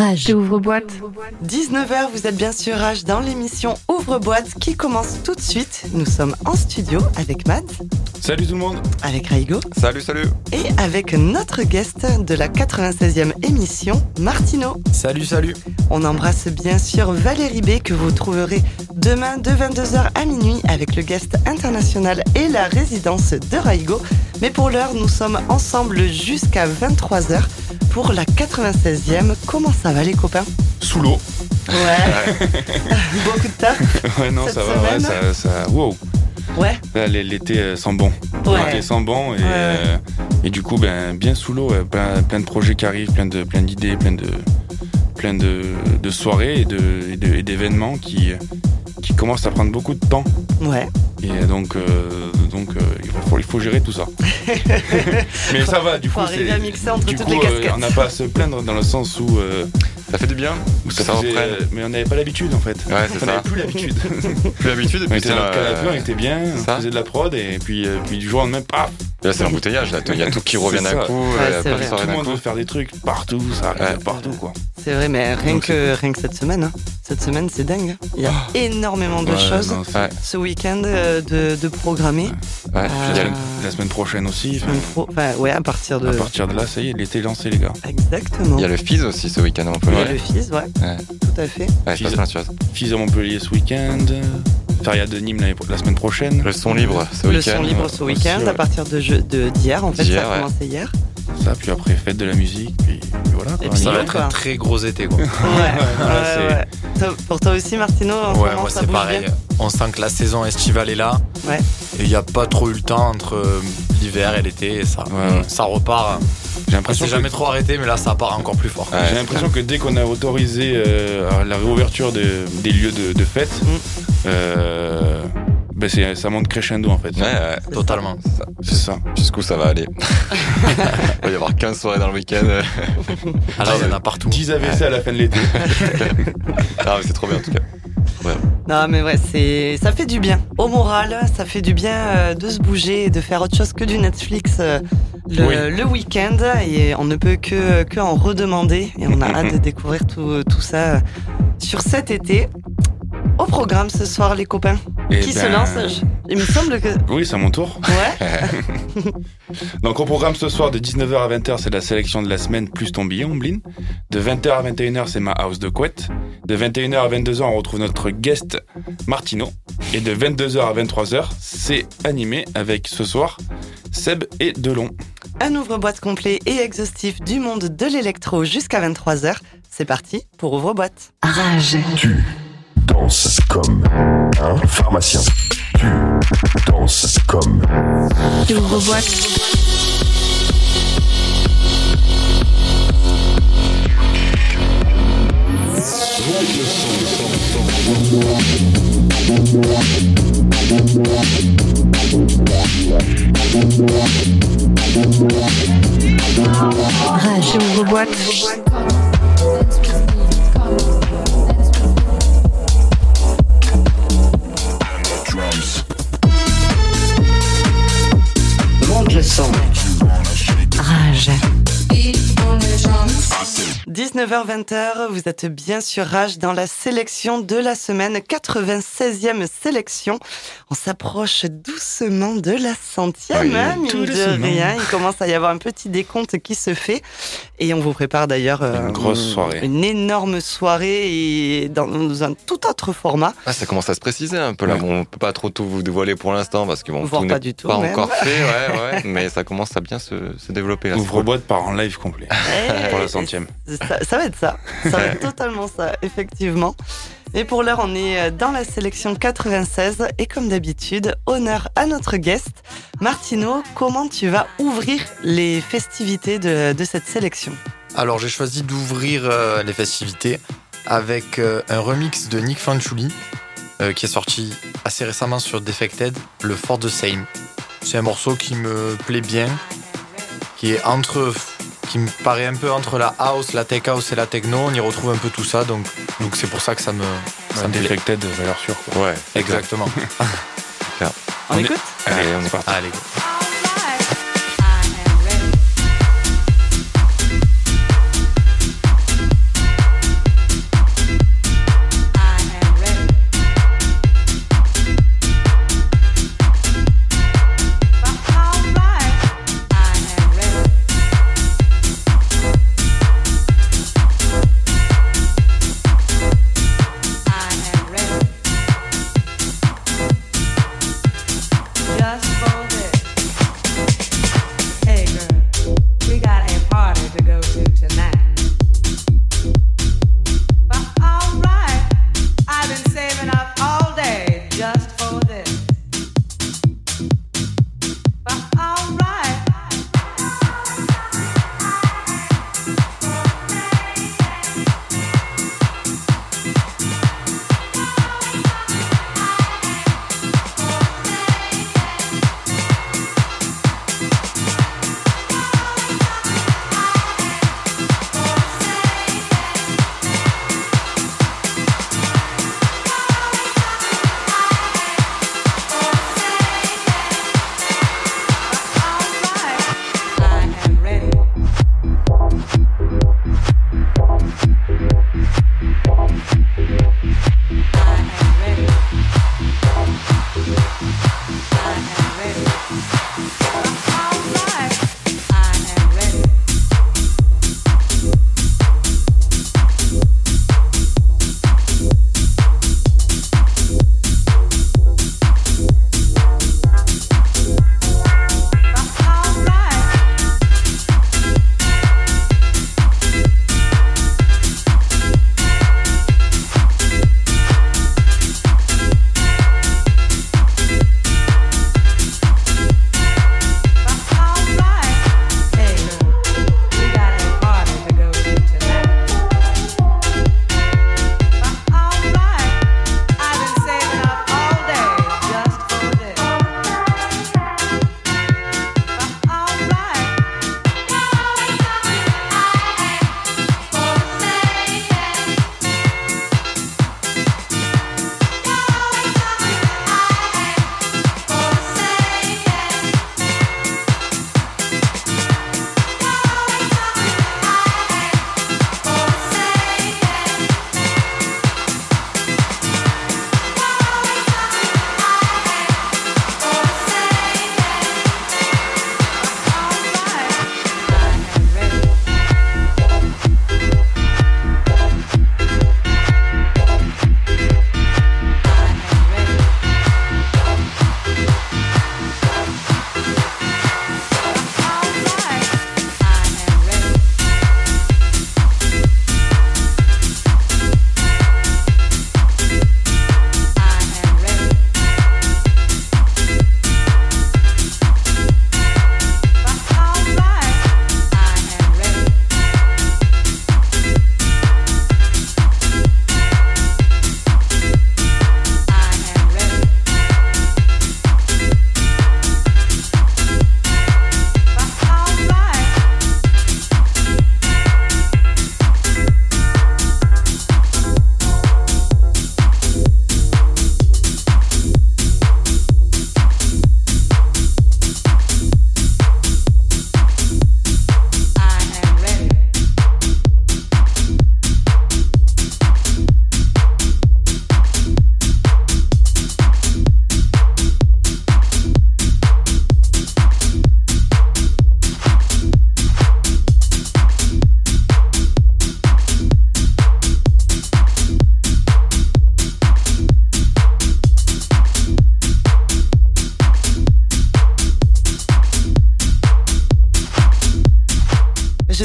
Rage. Ouvre-boîte. 19h, vous êtes bien sûr Rage dans l'émission Ouvre-boîte qui commence tout de suite. Nous sommes en studio avec Matt, Salut tout le monde avec Raigo Salut, salut et avec notre guest de la 96e émission, Martino. Salut, salut On embrasse bien sûr Valérie B que vous trouverez demain de 22h à minuit avec le guest international et la résidence de Raigo. Mais pour l'heure, nous sommes ensemble jusqu'à 23h pour la 96e. Comment ça va les copains? Sous l'eau. Ouais. Beaucoup de taf. Ouais, non, Cette ça va, ouais, ça. ça wow. Ouais. L'été euh, sent bon. Ouais. L'été sent bon et, Ouais. euh, et du coup, ben, bien sous l'eau, plein, plein de projets qui arrivent, plein de plein d'idées, plein de plein de, de soirées et de et de- et d'événements qui qui commencent à prendre beaucoup de temps. Ouais. Et donc euh, donc euh, il faut il faut gérer tout ça. Mais ça va, du Faut coup, arriver c'est à mixer entre du toutes coup, les euh, casquettes. on n'a pas à se plaindre dans le sens où, euh, Ça fait du bien où Ça faisait- reprenne. mais on n'avait pas l'habitude en fait. Ouais, c'est on n'avait plus l'habitude. Plus l'habitude, et On puis était c'est dans le canapé, on était bien, on ça. faisait de la prod et puis, euh, puis du jour au lendemain, paf Là, c'est l'embouteillage, là. Il y a tout qui revient ça. coup, Ouais, vrai. Tout le monde veut faire des trucs partout, ça arrive Ouais. partout quoi. C'est vrai, mais rien Donc, que, rien que cette semaine, hein. cette semaine c'est dingue. Il y a énormément de Ouais, choses non, ce week-end euh, de, de programmer. Ouais, il y a le- Euh, La semaine prochaine aussi. enfin, semaine pro- enfin, ouais, à partir de. À partir de là, ça y est, l'été est lancé les gars. Exactement. il y a le Fizz aussi ce week-end à Il le fils, ouais, Ouais. tout à fait. Ouais, passe plein de choses. Fils Montpellier ce week-end, Feria de Nîmes la semaine prochaine. Le son libre ce Le week-end. son libre ce week-end ouais. à partir de je- de- d'hier, en fait, D'hier, ça a ouais. commencé hier. Ça, puis après fête de la musique, puis, puis voilà. quoi. Et puis Ça va être un très gros été quoi. Ouais, ouais, ouais. Toi- Pour toi aussi, Martino, en ce Ouais, moment, moi c'est pareil. bien On sent que la saison estivale est là. Ouais. Et il n'y a pas trop eu le temps entre euh, l'hiver et l'été. Et ça, Ouais, ouais. ça repart. J'ai l'impression que- jamais trop arrêté, mais là ça part encore plus fort. Ouais, J'ai l'impression que dès qu'on a autorisé euh, la réouverture de- des lieux de, de fête, Mm. euh, ben c'est- ça monte crescendo en fait. Ouais, ouais. Totalement. Ça- C'est ça. Jusqu'où ça va aller Il va y avoir 15 soirées dans le week-end. Alors il y en a partout. 10 AVC à la fin de l'été. Ah, mais c'est trop bien en tout cas. Non, mais ouais, c'est ça fait du bien au moral, ça fait du bien euh, de se bouger et de faire autre chose que du Netflix euh, le, Oui. le week-end. Et on ne peut que, que en redemander. Et on a hâte de découvrir tout, tout ça sur cet été. Au programme ce soir, les copains. Et Qui se ben, lance? Je- Il me semble que. Oui, c'est à mon tour. Ouais. Donc au programme ce soir de 19h à 20h, c'est la sélection de la semaine plus ton billet. De 20h à 21h, c'est ma house de couette. De 21h à 22h, on retrouve notre guest Martino. Et de 22h à 23h, c'est animé avec ce soir Seb et Delon. Un ouvre-boîte complet et exhaustif du monde de l'électro jusqu'à 23h. C'est parti pour ouvre-boîte. Rage. Tu danses comme un pharmacien. Tu danses comme Ouvre-boîte. Rage. Ouvre-boîte. 19h-20h, vous êtes bien sur Rage dans la sélection de la semaine, 96e sélection. On s'approche doucement de la centième, Oui, hein, mine tout de rien. Il commence à y avoir un petit décompte qui se fait. Et on vous prépare d'ailleurs euh, Une grosse soirée. Une énorme soirée et dans un tout autre format. Ah, ça commence à se préciser un peu là. Ouais. On peut pas trop tout vous dévoiler pour l'instant parce que bon, Voire tout pas du tout, pas même. encore fait, ouais, ouais. Mais ça commence à bien se, se développer là. cool. Ouvre-boîte part en live complet pour la Eh, centième. Ça, ça va être ça. Ça va être totalement ça, effectivement. Et pour l'heure, on est dans la sélection 96. Et comme d'habitude, honneur à notre guest. Martino, comment tu vas ouvrir les festivités de, de cette sélection? Alors j'ai choisi d'ouvrir euh, les festivités avec euh, un remix de Nick Fanciulli euh, qui est sorti assez récemment sur Defected, le For the Same. C'est un morceau qui me plaît bien, qui est entre qui me paraît un peu entre la house, la tech house et la techno. On y retrouve un peu tout ça, donc donc c'est pour ça que ça me ça me plaît. Defected, valeur sûre. quoi. Ouais, Exactement. On, On est- écoute Allez, on c'est est parti. Allez.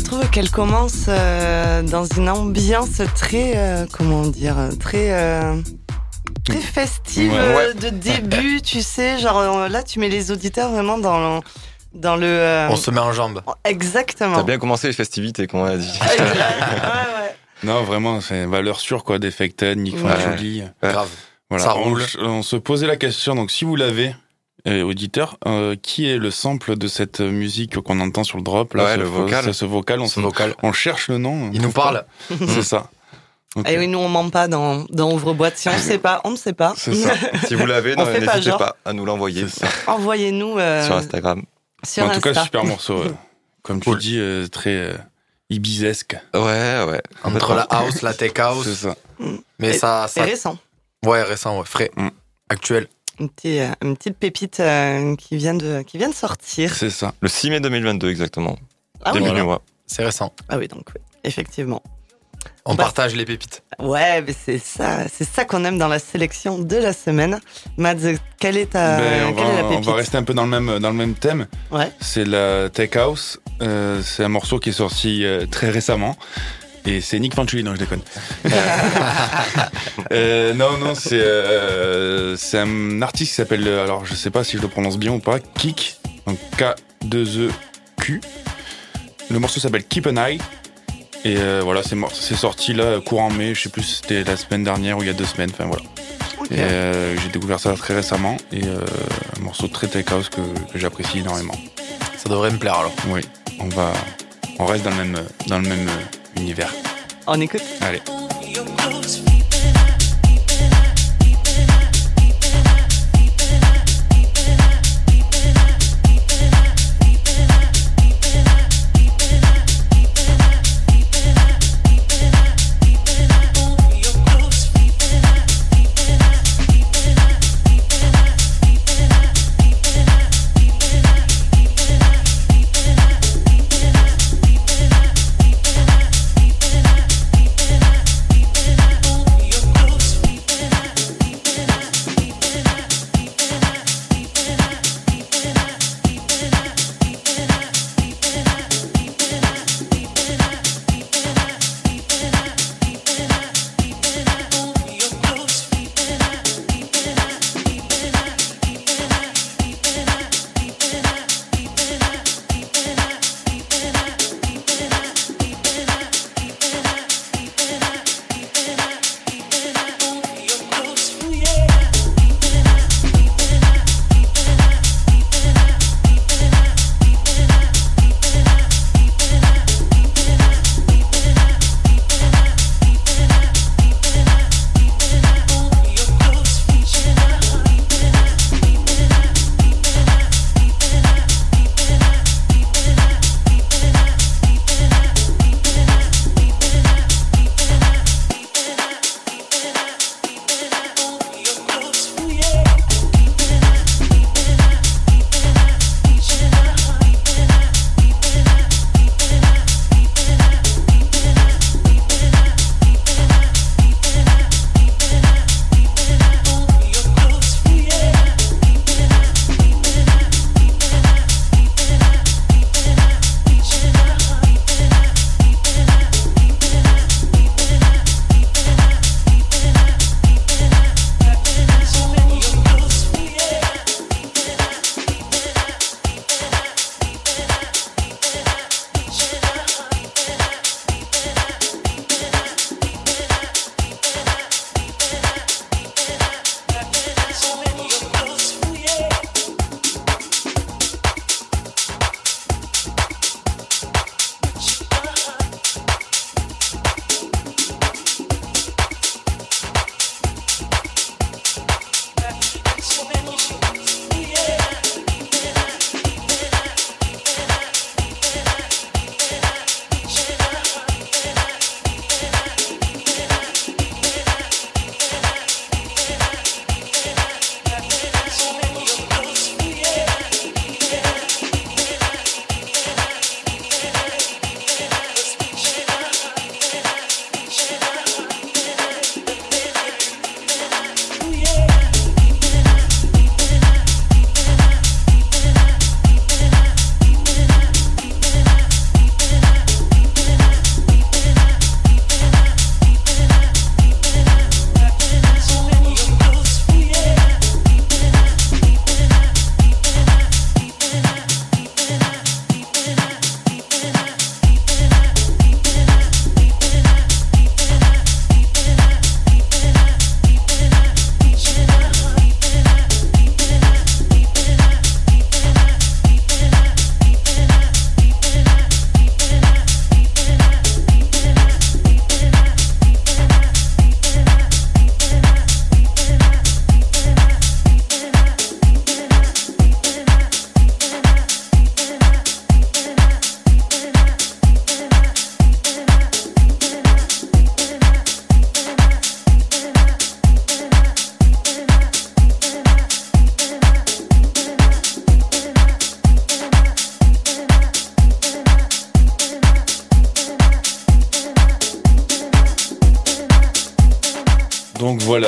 Go. qu'elle commence euh, dans une ambiance très, euh, comment dire, très, euh, très festive Ouais. de début, tu sais, genre là tu mets les auditeurs vraiment dans, dans le... euh, On se met en jambes. Exactement. T'as bien commencé les festivités, comme on a dit. Ouais, ouais. Non, vraiment, c'est valeur sûre, quoi, Defected, Nick. Ouais. Grave. Voilà. Ça on, roule. on se posait la question, donc si vous l'avez, euh, auditeur, euh, qui est le sample de cette musique qu'on entend sur le drop là, Ouais, ce, le vocal. Ce, vocal, on, vocal. cherche le nom. Il nous parle. pas. C'est ça. Et oui, nous on ment pas dans, dans Ouvre-boîte. Si on ne sait pas, on ne sait pas. C'est ça. Si vous l'avez, pas n'hésitez genre. pas à nous l'envoyer C'est. Envoyez-nous euh, sur Instagram. sur en tout cas, super morceau. euh, Comme tu dis, euh, très euh, ibizesque. Ouais, ouais. Entre la house, la tech C'est house. ça. Mais Et- ça, C'est ça. récent. Ouais, récent, ouais, frais. Mm. Actuel. Une petite, euh, une petite pépite euh, qui, vient de, qui vient de sortir. C'est ça. Le 6 mai 2022, exactement. Ah oui, Début voilà. du mois. C'est récent. ah oui, donc oui, effectivement. On Bah- partage les pépites. Ouais, mais c'est ça, c'est ça qu'on aime dans la sélection de la semaine. Mads, quelle est ta, Ben, on, quelle est la va, on pépite va rester un peu dans le même, dans le même thème. Ouais. C'est la Tech House. Euh, c'est un morceau qui est sorti euh, très récemment. Et c'est Nick Fanchuli, non, je déconne. Euh, non, non, c'est euh, c'est un artiste qui s'appelle, euh, alors je sais pas si je le prononce bien ou pas, Kik, donc K-2-E-Q. Le morceau s'appelle Keep an Eye. Et euh, voilà, c'est sorti là, courant mai, je sais plus si c'était la semaine dernière ou il y a deux semaines, enfin voilà. Euh, j'ai découvert ça très récemment et euh, un morceau très tech house que, que j'apprécie énormément. Ça devrait me plaire alors. Oui, on va, on reste dans le même, dans le même euh, univers. On écoute Allez.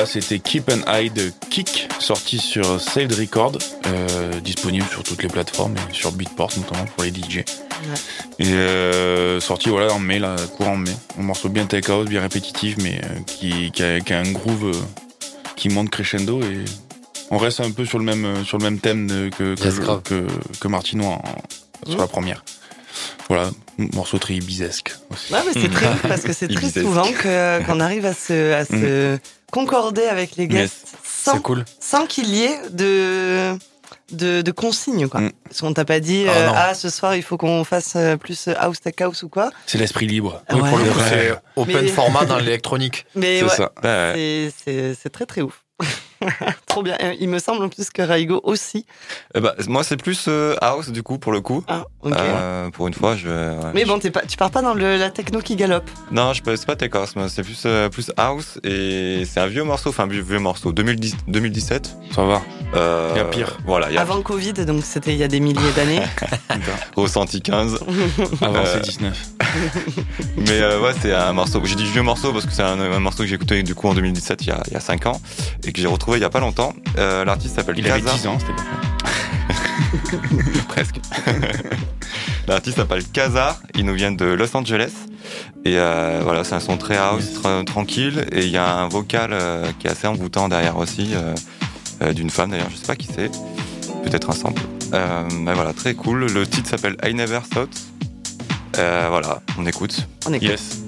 C'était Keep an Eye de Kick, sorti sur Saved Record, euh, disponible sur toutes les plateformes et sur Beatport notamment pour les DJ. Et euh, sorti voilà en mai, là, courant mai. Un morceau bien take house, bien répétitif, mais euh, qui, qui, a, qui a un groove euh, qui monte crescendo et on reste un peu sur le même, sur le même thème de- que, que, Yes, je- grave. que, que Martino en- sur la première. Voilà, morceau très ibisesque aussi. Ouais, mais c'est très ouf parce que c'est très souvent qu'on arrive à se, à se concorder avec les guests sans, C'est cool. sans qu'il y ait de, de, de consignes. Quoi. Mm. Parce qu'on t'a pas dit, Ah, euh, ah, ce soir il faut qu'on fasse euh, plus house tech house ou quoi. C'est l'esprit libre. Ouais. Pour le coup, Ouais. c'est open Mais- format dans l'électronique. Mais C'est ouais, ça. C'est très très ouf. Trop bien. Euh, Il me semble en plus que Raigo aussi. Eh ben, moi, c'est plus euh, house, du coup, pour le coup. Ah, ok. Euh, pour une fois, je. ouais, mais bon, pas, tu pars pas dans le, la techno qui galope. Non, je c'est pas tech house, moi, c'est plus, euh, plus house et c'est un vieux morceau, enfin, vieux, vieux morceau, 2010, 2017. Ça va. Euh, Il y a pire. Voilà, il y a Avant Covid, donc c'était il y a des milliers d'années. ressenti 15. Avant Euh, c'est 19. Mais euh, ouais, c'est un morceau. J'ai dit vieux morceau parce que c'est un, un morceau que j'ai écouté du coup en 2017, il y a, il y a 5 ans, et que j'ai retrouvé il y a pas longtemps. Euh, L'artiste s'appelle Il avait Kaza. 10 ans, c'était Presque. L'artiste s'appelle Kazar, il nous vient de Los Angeles. Et euh, voilà, c'est un son très house, tra- tranquille. Et il y a un vocal euh, qui est assez envoûtant derrière aussi, euh, d'une femme d'ailleurs, je sais pas qui c'est. Peut-être un sample. Mais voilà, très cool. Le titre s'appelle I Never Thought. Euh, voilà, on écoute. On écoute. Yes.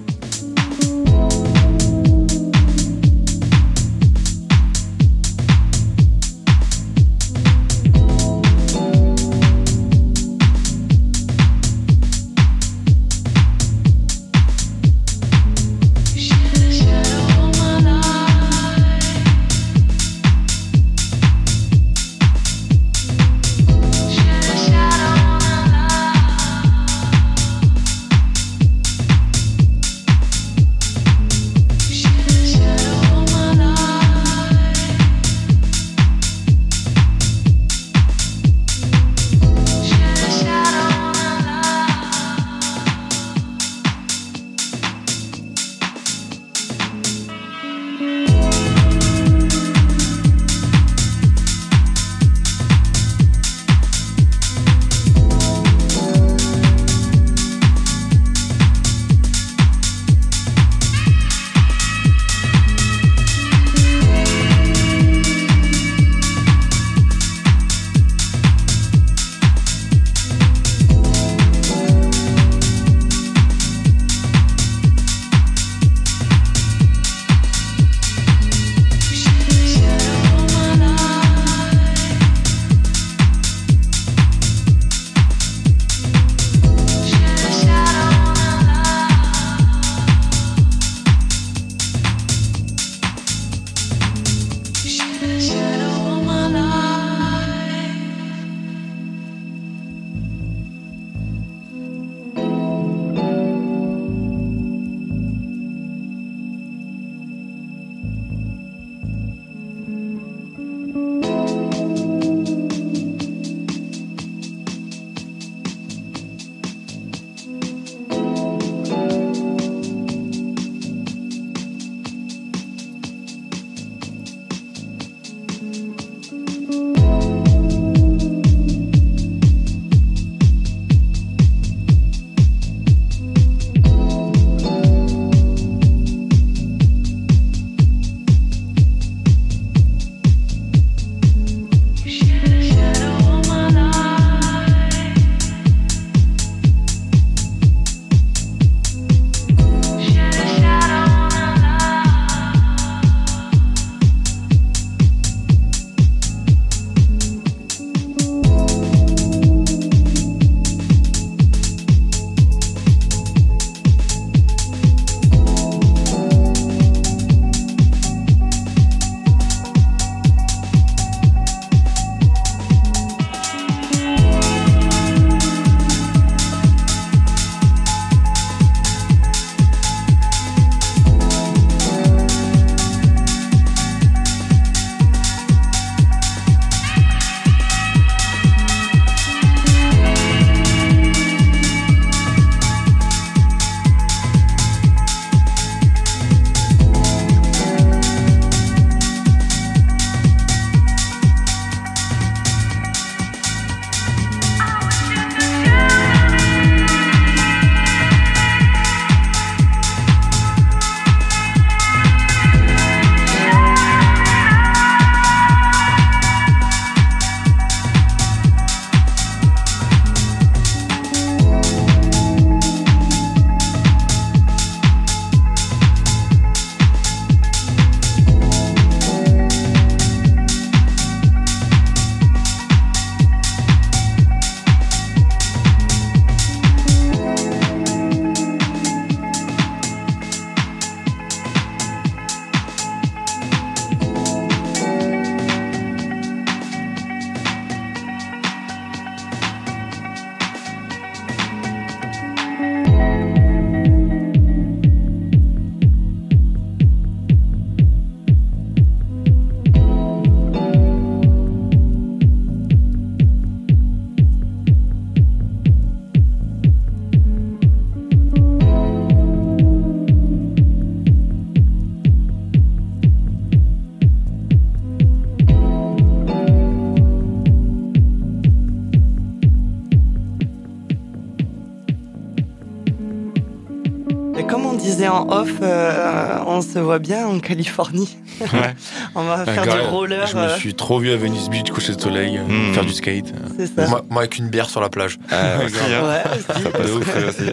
Off, euh, on se voit bien en Californie. Ouais. on va faire du roller. Je me euh, suis trop vu à Venice Beach coucher de soleil, euh, Mm. faire du skate. C'est ça. Moi, moi, avec une bière sur la plage. Ah, aussi. Ouais, aussi. De ouf, aussi.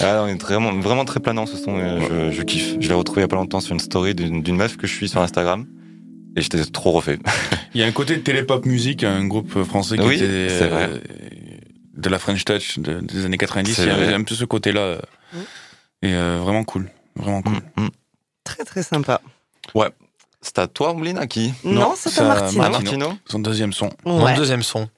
Ah, on est vraiment, vraiment très planant ce son, je, je kiffe. Je l'ai retrouvé il y a pas longtemps sur une story d'une meuf que je suis sur Instagram. Et j'étais trop refait. Il y a un côté de Télépop Music, un groupe français qui Oui, était euh, de la French Touch de- des années 90. C'est Il y avait un peu ce côté-là. euh, Mm. Et euh, vraiment cool. Vraiment cool. Mm, mm. Très très sympa. C'est à toi, Ombline, à qui Non, Non, c'est à Martino. Martino Son deuxième son. Mon Ouais. deuxième son.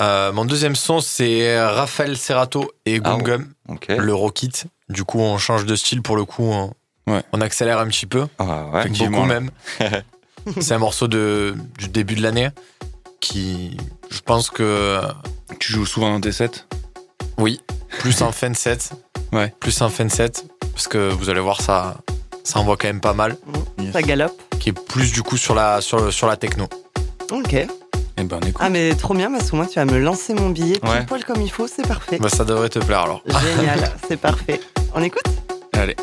Euh, mon deuxième son, c'est Raphaël Serrato et Ah Gum ouais. Gum, le Rockit. Du coup, on change de style pour le coup. On, Ouais. on accélère un petit peu, Ah, ouais. Effectivement. beaucoup même. c'est un morceau de, du début de l'année qui, je pense que, Tu joues souvent dans tes sets? Oui, plus en fin de set. Ouais. Plus en fin de set, parce que vous allez voir, ça, ça envoie quand même pas mal. Ça galope. Qui est plus du coup sur la, sur, le- sur la techno. Ok. Eh ben, on écoute. Ah mais trop bien, parce que moi tu vas me lancer mon billet pile Ouais. poil comme il faut, c'est parfait. Bah, ça devrait te plaire alors. Génial, c'est parfait. On écoute? Allez.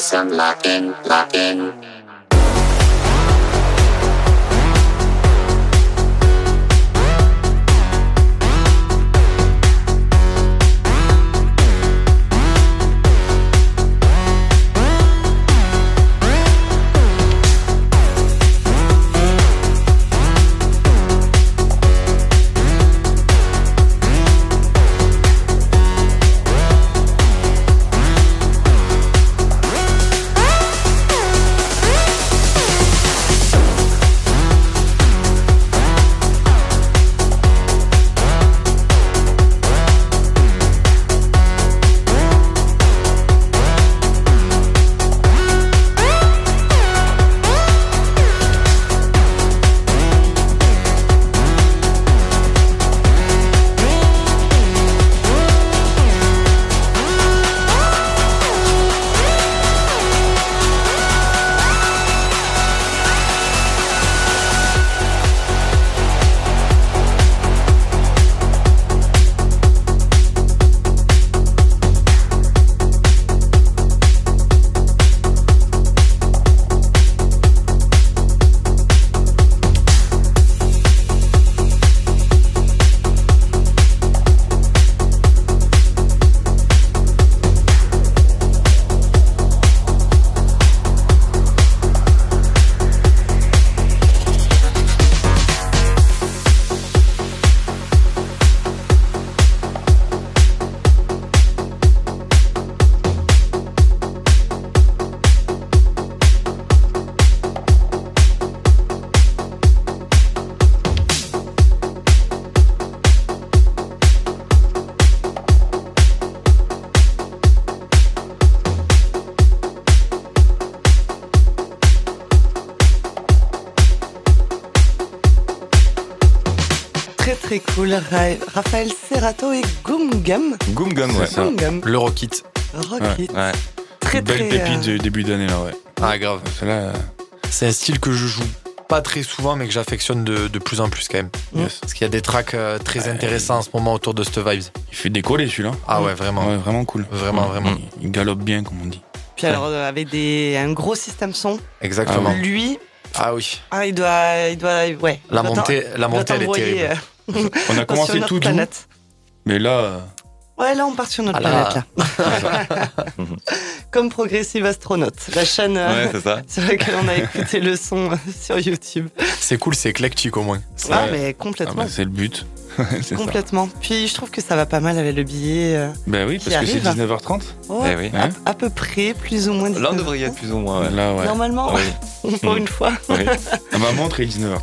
Some locking, locking. Raphaël Serrato et Gum Gum. Goom Gum, ouais. Gum. Le Rockit. Rocket. Ouais. Très Belle très. pépite euh, du début d'année là, ouais. Ah, grave. Celle-là, euh, C'est un style que je joue pas très souvent, mais que j'affectionne de, de plus en plus quand même. yes. Parce qu'il y a des tracks euh, très intéressants en ce moment autour de cette vibes. il fait décoller celui-là. Ah ouais, vraiment. Ouais, vraiment cool. Vraiment, vraiment. Il, il galope bien, comme on dit. Puis alors euh, avec des un gros système son. Exactement. Lui, Ah oui. ah, il doit, il doit, ouais. La Il doit montée, la montée elle est terrible. Euh, On a sur commencé notre tout doux, planète. mais là, euh, Ouais, là on part sur notre Ah là. planète là. Comme Progressive Astronaut, la chaîne euh, Ouais, c'est ça. sur laquelle on a écouté le son euh, sur YouTube. C'est cool, c'est éclectique au moins. Ah Ouais. mais ah complètement, bah, c'est le but. ça. complètement. Puis je trouve que ça va pas mal avec le billet. euh, Ben oui, parce que c'est arrive. 19h30. ouais, Eh oui. Hein à peu près, plus ou moins. Là, on 19. devrait y être plus ou moins, ouais. Là, ouais. Normalement, Oui. pour une fois. oui. À ma montre, il est 19h30.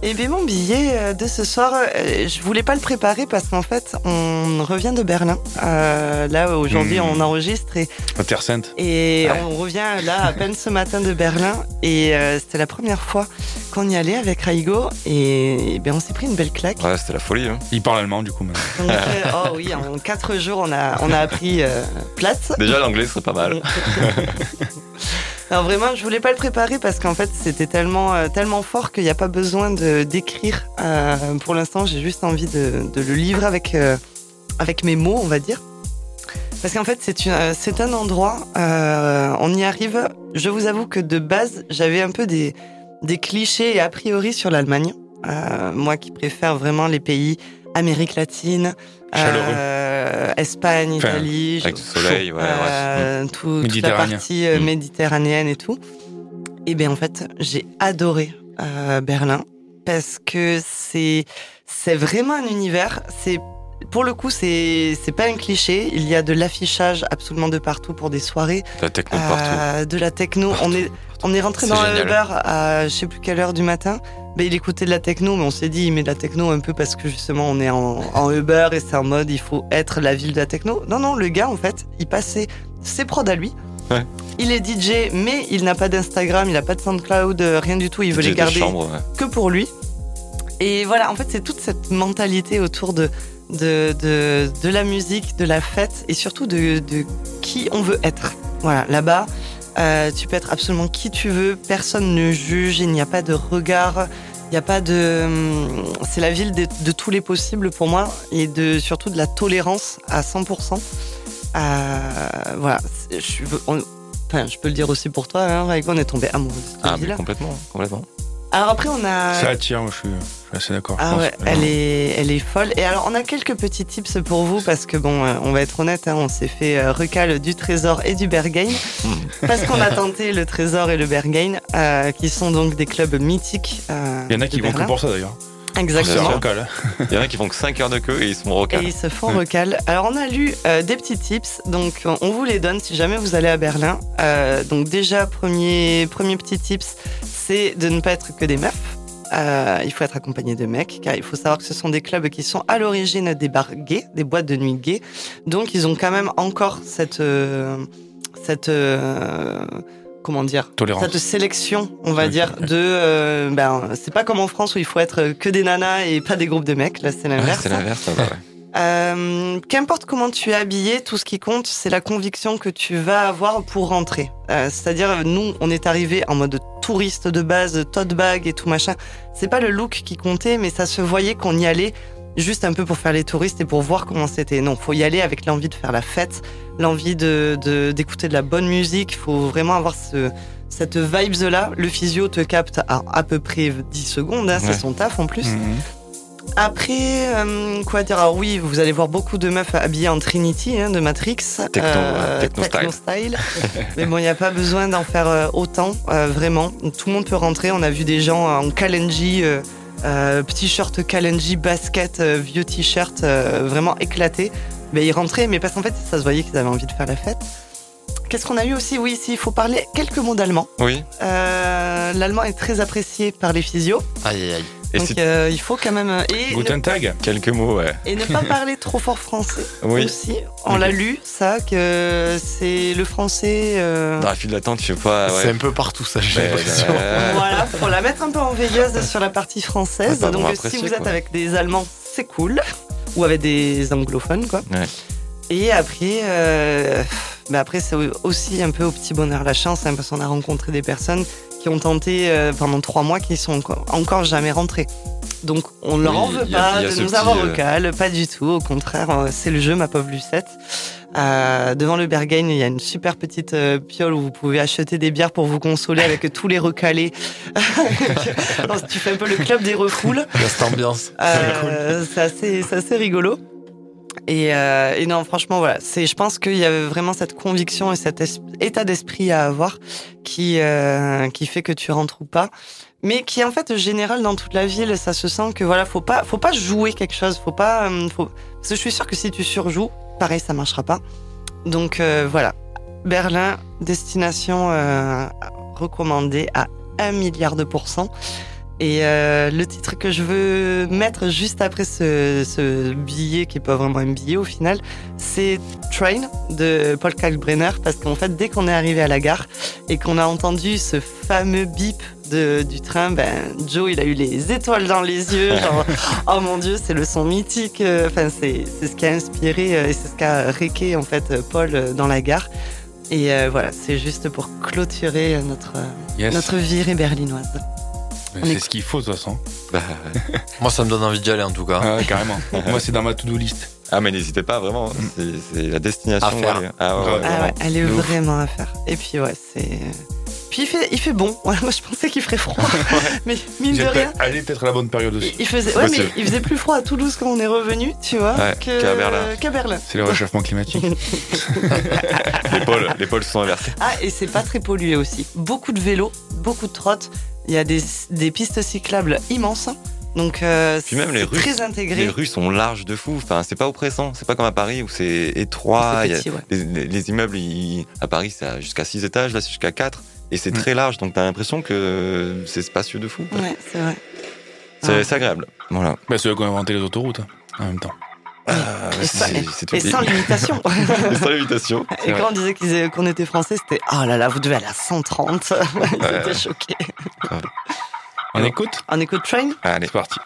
Et bien mon billet euh, de ce soir, euh, je voulais pas le préparer parce qu'en fait, on revient de Berlin. Euh, là aujourd'hui, Hmm. on enregistre et, Sainte. et Ouais. on revient là à peine ce matin de Berlin. Et euh, c'était la première fois qu'on y allait avec Raigo et, et ben on s'est pris une belle claque. Ouais, c'était la folie. Hein. Il parle allemand, du coup. Donc, euh, oh oui, en quatre jours, on a on a appris euh, plate. Déjà, l'anglais serait pas mal. Alors vraiment, je voulais pas le préparer parce qu'en fait, c'était tellement, euh, tellement fort qu'il n'y a pas besoin d'écrire. Euh, pour l'instant, j'ai juste envie de, le livrer avec, euh, avec mes mots, on va dire. Parce qu'en fait, c'est un endroit, on y arrive. Je vous avoue que de base, j'avais un peu des, des clichés et a priori sur l'Allemagne. Moi qui préfère vraiment les pays Amérique latine, Chaleureux. euh, Espagne, Enfin, Italie, Avec du soleil, ouais, ouais. euh, tout- toute la partie euh, Mm. méditerranéenne et tout. Et bien en fait, j'ai adoré euh, Berlin parce que c'est c'est vraiment un univers. C'est pour le coup, c'est c'est pas un cliché. Il y a de l'affichage absolument de partout pour des soirées, La techno partout. euh, de la techno. On est on est rentré dans le bar à je sais plus quelle heure du matin. Ben, il écoutait de la techno, mais on s'est dit il met de la techno un peu parce que justement on est en, en Uber et c'est en mode il faut être la ville de la techno. Non non, le gars en fait, il passait ses prods à lui. Ouais. Il est DJ, mais il n'a pas d'Instagram, il n'a pas de SoundCloud, euh, rien du tout. Il veut DJ les de garder chambre, ouais. que pour lui. Et voilà, en fait, c'est toute cette mentalité autour de, de, de, de la musique, de la fête et surtout de, de qui on veut être. Voilà, là-bas, euh, tu peux être absolument qui tu veux, personne ne juge, il n'y a pas de regard, il n'y a pas de. hum, C'est la ville de, de tous les possibles pour moi et de, surtout de la tolérance à 100%. Euh, voilà, je, on- enfin, je peux le dire aussi pour toi, hein, on est tombé amoureux de cette Ah, mais ville. complètement, complètement. Alors après, on a. Ça attire, moi, je suis, je suis assez d'accord. Ah ouais, elle est, elle est folle. Et alors, on a quelques petits tips pour vous parce que bon, euh, on va être honnête, hein, on s'est fait euh, recal du Trésor et du Berghain parce qu'on a tenté le Trésor et le Berghain, euh, qui sont donc des clubs mythiques. euh, Il y en a qui vont que Berlin. pour ça d'ailleurs. Exactement. Il y en a qui font que 5 heures de queue et ils sont Et rocales. ils se font recal. Alors, on a lu euh, des petits tips, donc on- on vous les donne si jamais vous allez à Berlin. Euh, donc, déjà, premier, premier petit tips, c'est de ne pas être que des meufs. Euh, il faut être accompagné de mecs, car il faut savoir que ce sont des clubs qui sont à l'origine des bars gays, des boîtes de nuit gays. Donc, ils ont quand même encore cette. euh, cette euh, comment dire Tolérance. cette sélection, on va dire, de. ben, c'est pas comme en France où il faut être que des nanas et pas des groupes de mecs. Là, c'est Ouais, l'inverse. c'est l'inverse, ça va, ouais. Euh, Qu'importe comment tu es habillé, tout ce qui compte, c'est la conviction que tu vas avoir pour rentrer. Euh, C'est-à-dire, nous, on est arrivé en mode touriste de base, tote bag et tout machin. C'est pas le look qui comptait, mais ça se voyait qu'on y allait juste un peu pour faire les touristes et pour voir comment c'était. Non, faut y aller avec l'envie de faire la fête, l'envie de d'écouter de, la bonne musique. Faut vraiment avoir ce cette vibes là. Le physio te capte à à peu près 10 secondes, hein, c'est son taf en plus. Mhm. Après, euh, quoi dire? Alors oui, vous allez voir beaucoup de meufs habillées en Trinity hein, de Matrix. Techno, techno style. Mais bon, il n'y a pas besoin d'en faire euh, autant, euh, vraiment. Tout le monde peut rentrer. On a vu des gens en Kalenji, euh, euh, petit shirt Kalenji, basket, euh, vieux t-shirt, euh, vraiment éclaté. Mais ils rentraient, mais parce qu'en fait, ça se voyait qu'ils avaient envie de faire la fête. Qu'est-ce qu'on a eu aussi? Oui, ici, il faut parler quelques mots d'allemand. Oui. Euh, L'allemand est très apprécié par les physios. Aïe, aïe, aïe. Et Donc euh, il faut quand même... Et ne Guten Tag. quelques mots, ouais. Et ne pas parler trop fort français Oui. aussi. On l'a lu, ça, que c'est le français. euh, Dans la file d'attente, je sais pas. C'est un peu partout, ça, j'ai Ouais, l'impression. Voilà, pour la mettre un peu en veilleuse sur la partie française. Donc, si vous êtes quoi. avec des Allemands, c'est cool. Ou avec des anglophones, quoi. Ouais. Et après, euh, bah après c'est aussi un peu au petit bonheur la chance, hein, parce qu'on a rencontré des personnes qui ont tenté euh, pendant trois mois qui sont encore- encore jamais rentrées. Donc on ne leur Oui, en veut il y a- pas il y a de nous avoir euh, au cal, pas du tout. Au contraire, euh, c'est le jeu, ma pauvre Lucette. Euh, devant le Berghain, il y a une super petite euh, piole où vous pouvez acheter des bières pour vous consoler avec tous les recalés. Alors, tu fais un peu le club des refoules. Il y a cette ambiance. Euh, c'est assez, c'est assez rigolo. Et, euh, et non, franchement, voilà. C'est, je pense qu'il y avait vraiment cette conviction et cet état d'esprit à avoir qui, euh, qui fait que tu rentres ou pas. Mais qui est en fait général dans toute la ville. Ça se sent que voilà, faut pas, faut pas jouer quelque chose. Faut pas, euh, faut... Parce que je suis sûre que si tu surjoues, pareil, ça marchera pas. Donc euh, voilà. Berlin, destination euh, recommandée à 1 milliard de pourcents. Et euh, le titre que je veux mettre juste après ce, ce billet, qui est pas vraiment un billet au final, c'est Train de Paul Kalkbrenner, parce qu'en fait, dès qu'on est arrivé à la gare et qu'on a entendu ce fameux bip de, du train, ben, Joe, il a eu les étoiles dans les yeux, genre, oh mon dieu, c'est le son mythique, enfin, c'est c'est ce qui a inspiré euh, et c'est ce qu'a réqué, en fait, euh, Paul euh, dans la gare. Et euh, voilà, c'est juste pour clôturer notre, Yes. notre virée berlinoise. C'est est- ce qu'il faut de toute façon. Bah, Moi, ça me donne envie d'y aller, en tout cas. Ah ouais, carrément. Moi, c'est dans ma to-do list. Ah, mais n'hésitez pas, vraiment. C'est la destination. À faire. ouais. Ah, ouais, Ah elle est ouf. vraiment à faire. Et puis ouais, c'est. Puis il fait, il fait bon. Ouais, moi je pensais qu'il ferait froid, mais mine de rien. Allez, peut-être à la bonne période aussi. il faisait, ouais, mais possible. il faisait plus froid à Toulouse quand on est revenu, tu vois, Ouais, qu'à Berlin. C'est le réchauffement climatique. Les pôles, les pôles se sont inversés. Ah, et c'est pas très pollué aussi. Beaucoup de vélos, beaucoup de trottes. Il y a des, des pistes cyclables immenses. Donc, euh, Puis même les c'est rues, très intégré. Les rues sont larges de fou. Enfin, c'est pas oppressant. C'est pas comme à Paris où c'est étroit. C'est Il y a- petit, ouais. les, les- les immeubles, ils- à Paris, c'est jusqu'à 6 étages. Là, c'est jusqu'à 4. Et c'est très large. Donc, t'as l'impression que c'est spacieux de fou. Ouais, c'est vrai. C'est Ah. c'est agréable. Voilà. Bah, c'est eux qui ont inventé les autoroutes, hein, en même temps. Ah, Et, sans limitation. Et sans limitation. Et quand on disait qu'ils étaient- qu'on était français, c'était oh là là, vous devez aller à 130. Ils Ouais. étaient choqués. On écoute? On écoute Train? Allez. C'est parti.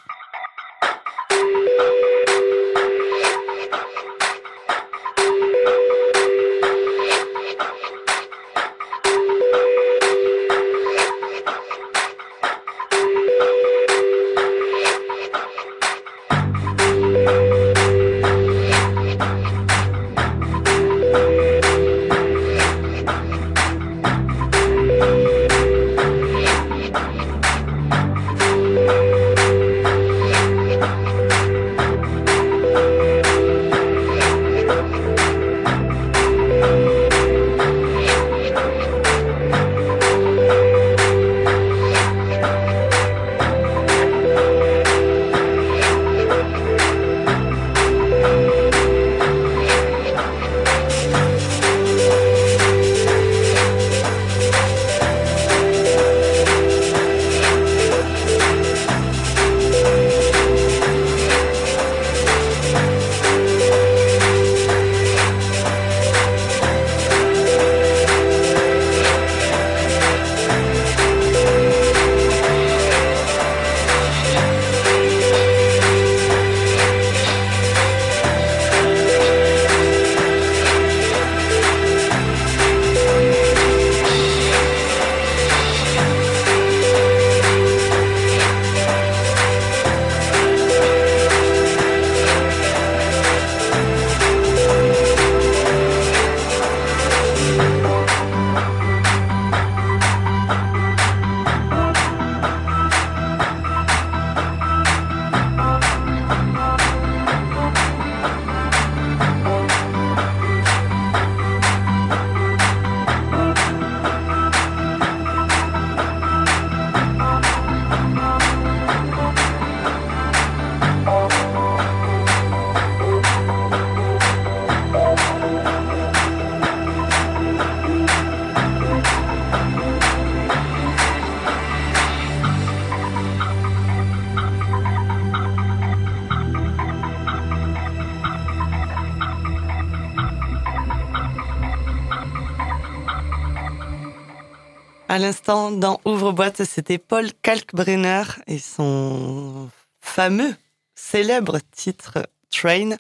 L'instant, dans Ouvre-boîte, c'était Paul Kalkbrenner et son fameux, célèbre titre Train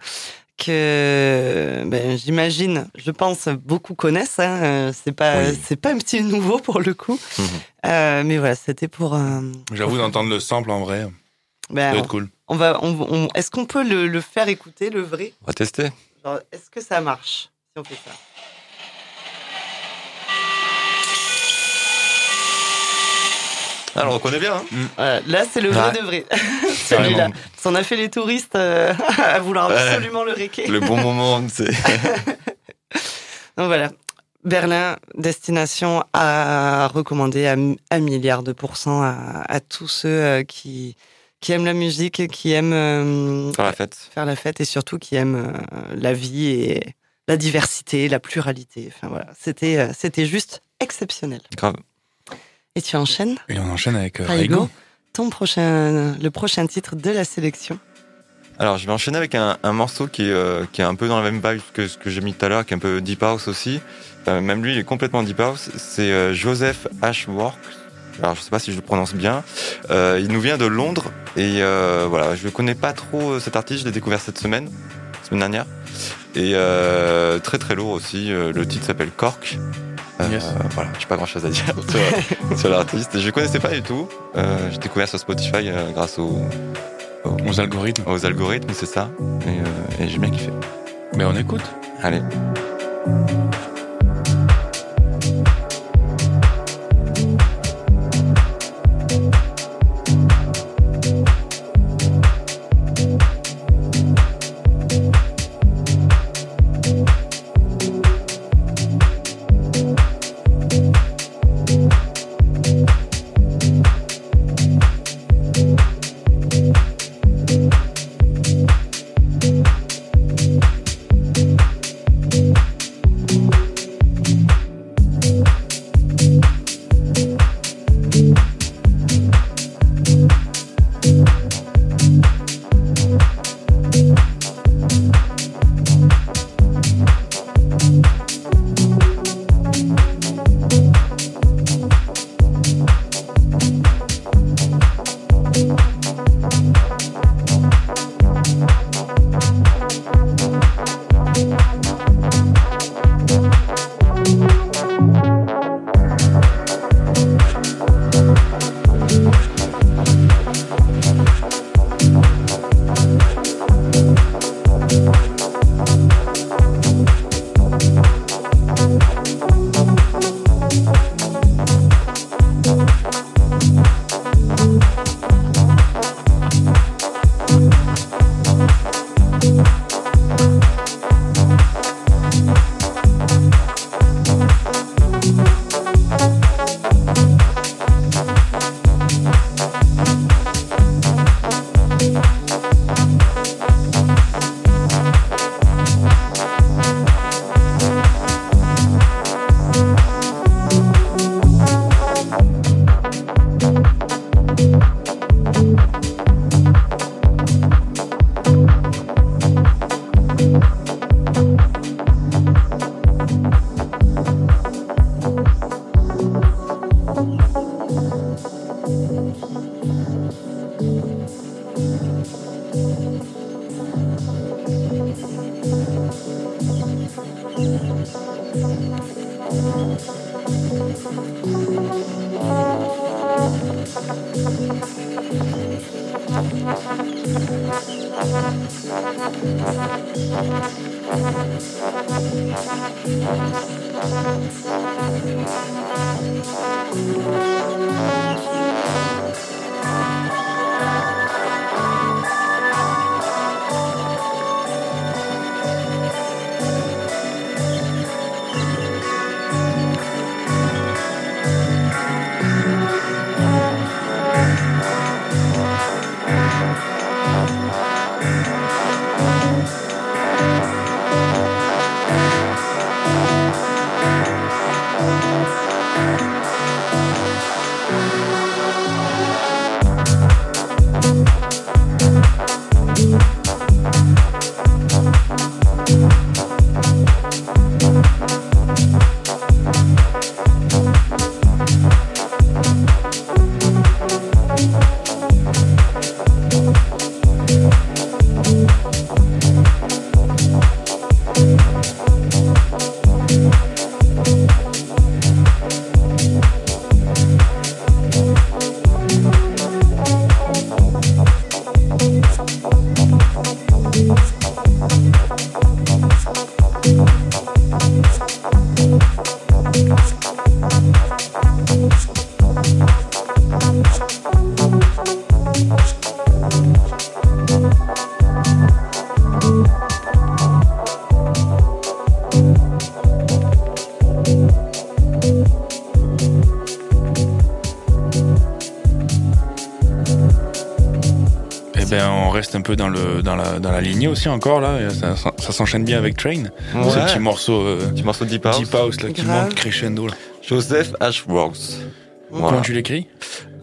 que ben, j'imagine, je pense, beaucoup connaissent. Hein. Euh, C'est pas, Oui. c'est pas un petit nouveau pour le coup. Mhm. Euh, mais voilà, c'était pour. euh, J'avoue d'entendre le sample en vrai. ben, être cool. on va, on, on- est-ce qu'on peut le, le faire écouter, le vrai? On va tester. Est-ce que ça marche si on fait ça? Alors, on connaît bien. Hein Voilà, Là, c'est le vrai Ouais. de vrai. Celui-là. Qu'on a fait les touristes euh, à vouloir Ouais. absolument le réquer. le bon moment, c'est. Donc voilà. Berlin, destination à recommander à m- un milliard de pourcents à, à tous ceux euh, qui, qui aiment la musique, qui aiment euh, Faire la fête. faire la fête et surtout qui aiment euh, la vie et la diversité, la pluralité. Enfin voilà, c'était euh, c'était juste exceptionnel. Grave. Et tu enchaînes, Et on enchaîne avec euh, Raigo, ton prochain, le prochain titre de la sélection. Alors, je vais enchaîner avec un, un morceau qui est, euh, qui est un peu dans la même vibe que ce que j'ai mis tout à l'heure, qui est un peu deep house aussi. Euh, même lui, il est complètement deep house. C'est euh, Joseph Ashworth. Alors, je sais pas si je le prononce bien. Euh, il nous vient de Londres et euh, voilà, je ne connais pas trop cet artiste. Je l'ai découvert cette semaine, semaine dernière. Et euh, très très lourd aussi. Le titre s'appelle Cork. Euh. Voilà, j'ai pas grand chose à dire sur, sur l'artiste. Je connaissais pas du tout. Euh, j'ai découvert sur Spotify euh, grâce au, au- Aux algorithmes. aux algorithmes, c'est ça. Et, et j'ai bien kiffé. Mais on écoute. Allez. Ben, on reste un peu dans, le, dans, la, dans la lignée aussi encore là. Ça, ça- ça s'enchaîne bien avec Train. Ce Ouais. petit morceau euh, Petit morceau de Deep House. Deep House là, qui Grave. monte crescendo. Là. Joseph Ashworth. Comment Voilà. tu l'écris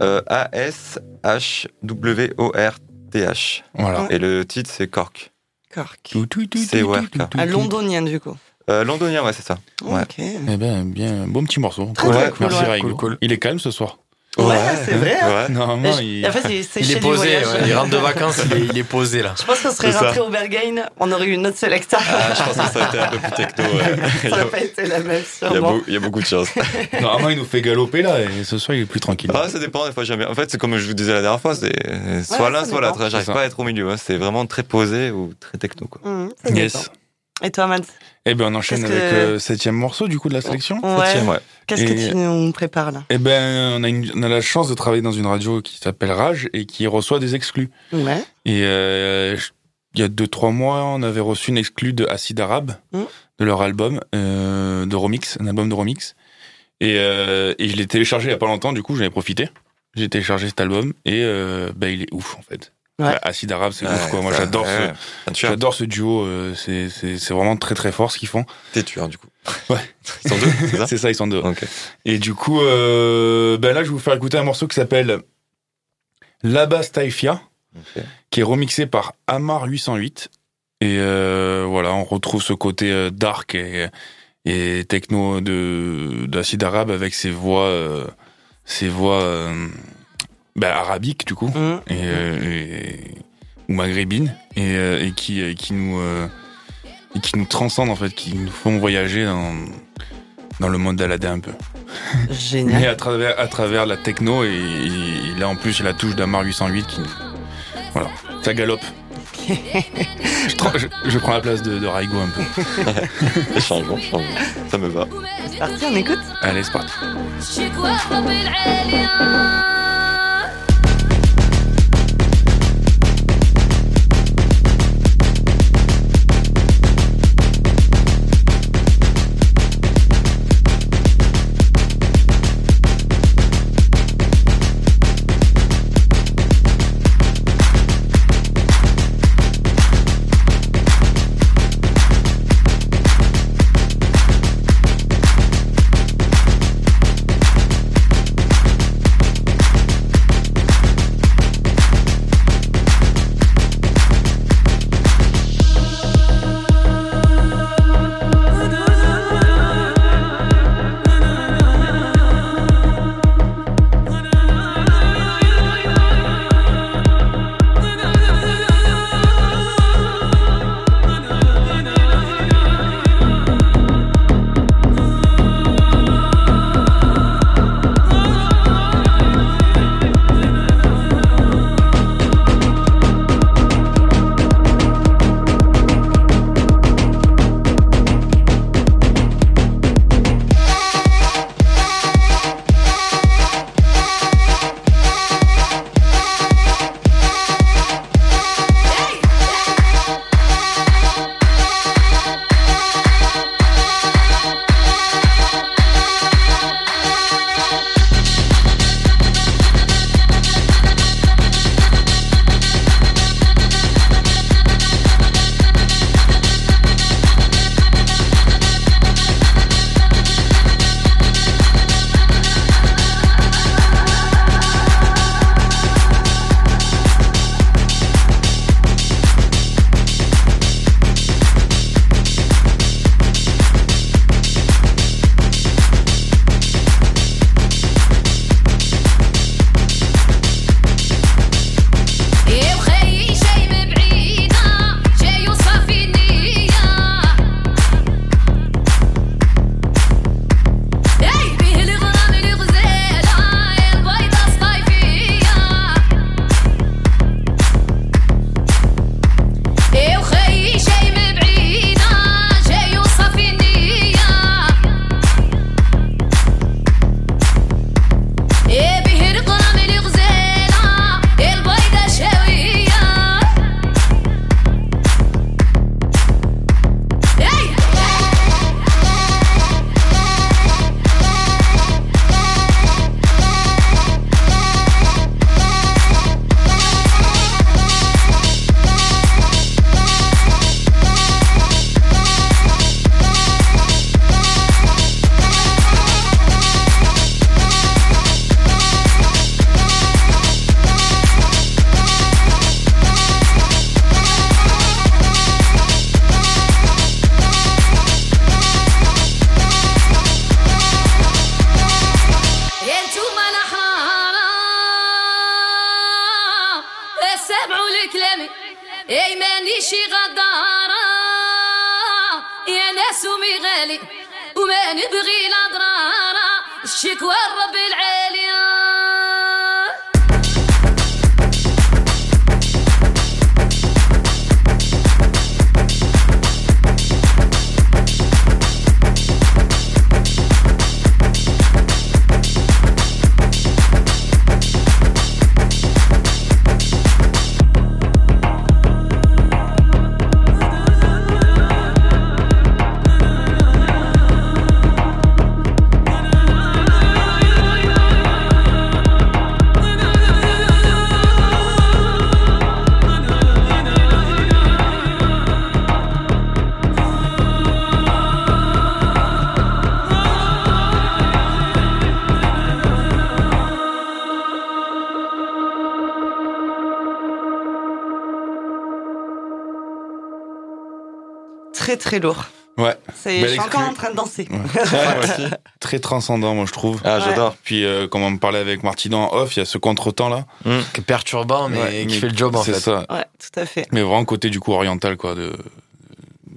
Euh, A-S-H-W-O-R-T-H. Voilà. Et le titre, c'est Cork. Cork. C'est. Un londonien, du coup. Euh, londonien, ouais, c'est ça. Ouais. Ok. Eh ben, bien, bon petit morceau. Très, très Ouais, cool, Merci ouais. Cool, cool. Il est calme ce soir. Ouais, c'est vrai. hein. Ouais. Normalement, il... je- En fait, c'est- c'est Il chez est posé, ouais, il rentre de vacances, il est, il est posé là. Je pense qu'on serait rentré au Berghain, on aurait eu une autre sélecta. Ah, je pense que ça a été un peu plus techno. ouais. Il y ça a- n'a pas été la même, il y, a sûrement. beau- il y a beaucoup de choses. Normalement, il nous fait galoper là, et ce soir, il est plus tranquille. Ah, ça dépend, des fois jamais. En fait, c'est comme je vous disais la dernière fois, c'est soit Ouais, l'un, soit l'autre. J'arrive pas à être au milieu. hein. C'est vraiment très posé ou très techno. Quoi. Mmh, yes. Et toi, Matt Eh ben, on enchaîne avec que- le septième morceau du coup de la sélection. Ouais. Septième, ouais. Qu'est-ce que Et- tu nous prépares là? Eh ben, on a, une- on a la chance de travailler dans une radio qui s'appelle Rage et qui reçoit des exclus. Ouais. Et euh, je- il y a deux trois mois, on avait reçu une exclue de Acid Arabe, Mm. de leur album euh, de remix, un album de remix. Et, euh, et je l'ai téléchargé il y a pas longtemps, du coup j'en ai profité. J'ai téléchargé cet album et euh, bah, il est ouf en fait. Ouais. Bah, Acid Arabe, c'est Ouais, ouf quoi. Moi ça- j'adore ouais, ce, ouais. Un tueur. j'adore ce duo. euh, c'est c'est c'est vraiment très très fort ce qu'ils font. T'es tueur, du coup. Ouais. Ils sont deux, c'est ça C'est ça, ils sont deux. Et du coup, euh, ben là, je vais vous faire écouter un morceau qui s'appelle Labas Taifia, Ok. qui est remixé par Amar 808. Et euh, voilà, on retrouve ce côté euh, dark et, et techno de d'Acid Arabe avec ses voix, euh, ses voix euh, bah, arabique du coup, et, euh, et- ou maghrébine, et, euh, et qui, euh, qui nous euh, et qui nous transcendent en fait, qui nous font voyager dans dans le monde d'Aladin un peu. Mais Génial. à travers à travers la techno et, et là en plus j'ai la touche d'un Mar 808 qui voilà, ça galope. je, tra- je- je prends la place de, de Raigo un peu. Changeons, changeons. Ça me va. C'est parti, on écoute Allez, c'est parti. لكلامي أي مانيش غدارة يا ناس ومي غالي وما نبغي الأضرار؟ الشكوى رب العالية Très très lourd. Ouais. C'est, je suis encore en train de danser. Très transcendant, moi, je trouve. Ah, j'adore. Puis, euh, comme on me parlait avec Martino en off, il y a ce contretemps là. Qui est perturbant, mais Ouais, qui mais fait le job en C'est fait. ça. Ouais, tout à fait. Mais vraiment côté du coup oriental, quoi, de,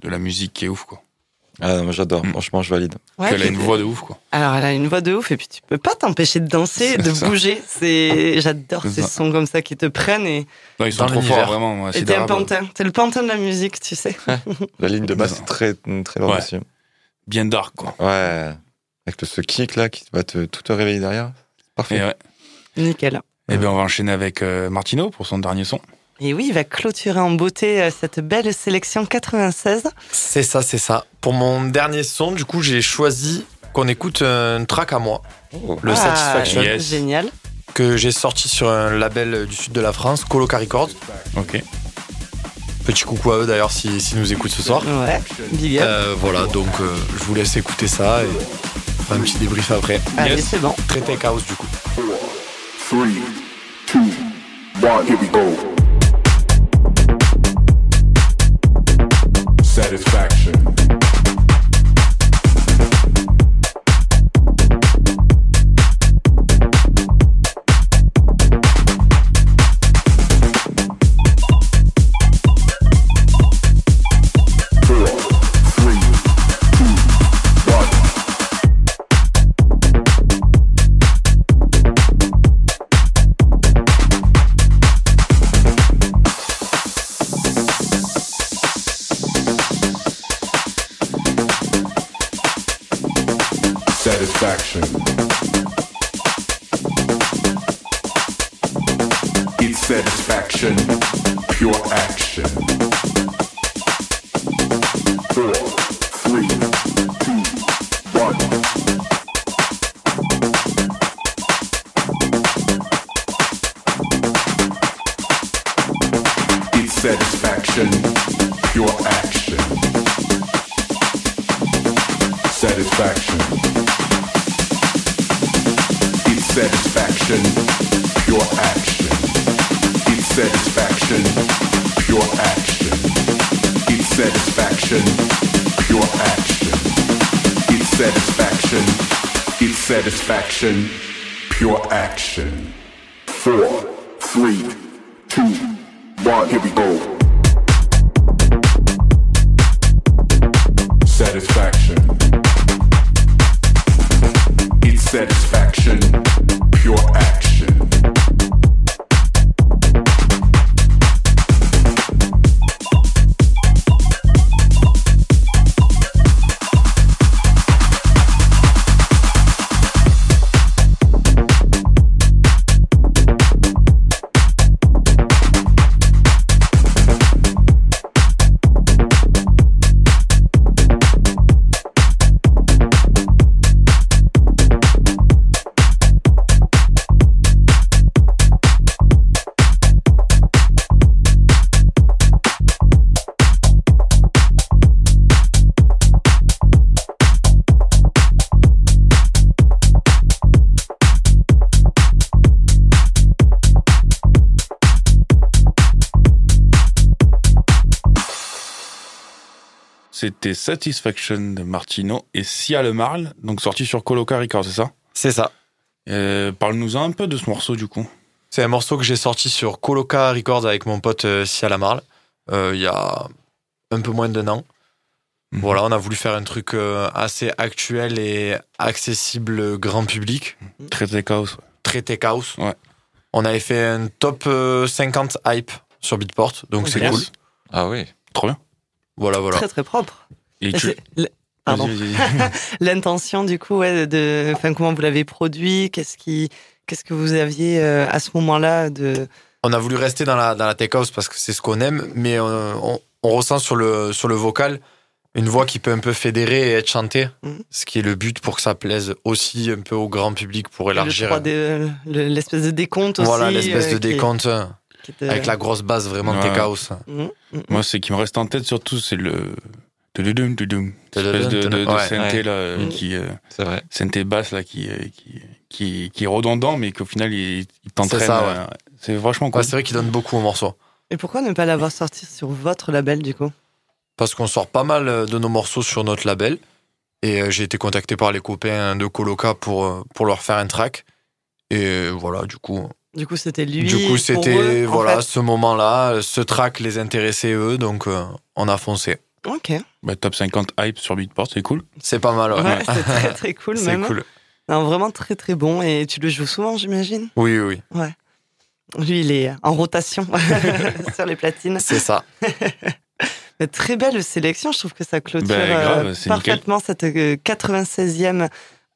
de la musique qui est ouf, quoi. Ah, j'adore. Mm. Franchement, je valide. Ouais, elle a une voix de ouf, quoi. Alors, elle a une voix de ouf et puis tu peux pas t'empêcher de danser, de ça. bouger. C'est, j'adore ces ça. sons comme ça qui te prennent et Non, ils sont Dans trop forts, vraiment. moi, et t'es un pantin. T'es le pantin de la musique, tu sais. La ligne de basse est très, très lourde Ouais. aussi. Bien dark, quoi. Ouais. Avec le, ce kick là qui va te, tout te réveiller derrière. Parfait. Et, ouais. Nickel. Eh bien, on va enchaîner avec euh, Martino pour son dernier son. Et oui, il va clôturer en beauté euh, cette belle sélection 96. C'est ça, c'est ça. Pour mon dernier son, du coup, j'ai choisi qu'on écoute un track à moi, Oh. le Ah, Satisfaction, Yes. Génial. que j'ai sorti sur un label du sud de la France, Coloca Records. Ok. Petit coucou à eux d'ailleurs s'ils si nous écoutent ce soir. Ouais, big up. Euh, voilà, donc euh, je vous laisse écouter ça et faire un petit débrief après. Allez, yes. c'est bon. Très tech house du coup. Three, two, one, here we go. Satisfaction. Satisfaction, it's satisfaction, pure action. Four, three, two, one, here we go. Satisfaction. It's satisfaction, C'était Satisfaction de Martino et Sia Le Marle, donc sorti sur Coloca Records, c'est ça? C'est ça. Euh, Parle-nous un peu de ce morceau du coup. C'est un morceau que j'ai sorti sur Coloca Records avec mon pote euh, Sia Lamarle euh, il y a un peu moins d'un an. Mhm. Voilà, on a voulu faire un truc assez actuel et accessible grand public, Très tech house. très tech house. Ouais. On avait fait un top euh, 50 hype sur Beatport, donc c'est Yes. cool. Ah oui. Trop bien. Voilà, voilà. Très très propre. Et tu... Pardon. L'intention du coup, ouais, de, enfin, comment vous l'avez produit, qu'est-ce qui, qu'est-ce que vous aviez euh, à ce moment-là de. On a voulu rester dans la, dans la tech house parce que c'est ce qu'on aime, mais euh, on, on ressent sur le, sur le vocal une voix qui peut un peu fédérer et être chantée, Mhm. ce qui est le but pour que ça plaise aussi un peu au grand public pour élargir. 3D, le- l'espèce de décompte aussi. Voilà, l'espèce euh, de décompte euh, qui était- avec la grosse base vraiment Ouais. tech house. Mhm, mhm. Moi, ce qui me reste en tête surtout, c'est le. Tududum, tudum. Cette espèce de, de, de Ouais. synthé là, euh, Mm. qui. euh, C'est vrai. synthé basse là, qui, euh, qui, qui, qui est redondant, mais qu'au final, il, il t'entraîne. C'est ça, ouais. C'est vachement cool. Ouais, c'est vrai qu'il donne beaucoup au morceau. Et pourquoi ne pas l'avoir sorti sur votre label du coup? Parce qu'on sort pas mal de nos morceaux sur notre label. Et j'ai été contacté par les copains de Coloca pour, pour leur faire un track. Et voilà, du coup, Du coup, c'était lui. du coup c'était en voilà, fait. ce moment-là, ce track les intéressait eux, donc euh, on a foncé. Ok. Bah, top 50 hype sur Beatport, c'est cool. C'est pas mal, ouais. Ouais, c'est très très cool C'est même. cool. Non, vraiment très très bon. Et tu le joues souvent, j'imagine? Oui, oui, Lui, il est en rotation sur les platines. c'est ça. Mais Très belle sélection. Je trouve que ça clôture Ben, grave, euh, c'est parfaitement cette euh, 96e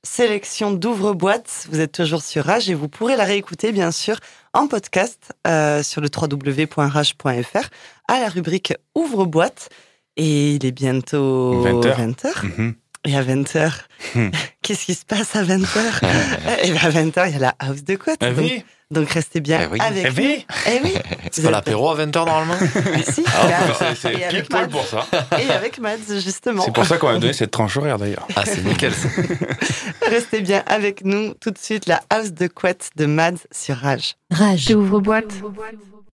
sélection d'ouvre-boîte. Vous êtes toujours sur Rage et vous pourrez la réécouter, bien sûr, en podcast euh, sur le www.rage.fr à la rubrique Ouvre-boîte. Et il est bientôt 20 heures. 20h. Mhm. Et à 20h, Hmm. qu'est-ce qui se passe à 20h Et bien à 20h, il y a la house de quoi Ah donc, oui. donc restez bien Eh oui. avec Eh nous. oui. Eh oui. C'est pas l'apéro à 20h normalement Ah, si, et c'est- pile poil pour ça. Et avec Mads, justement. C'est pour ça qu'on a donné cette tranche horaire d'ailleurs. Ah, c'est nickel. ça. Restez bien avec nous. Tout de suite, la house de couette de Mads sur Rage. Rage. J'ouvre boîte.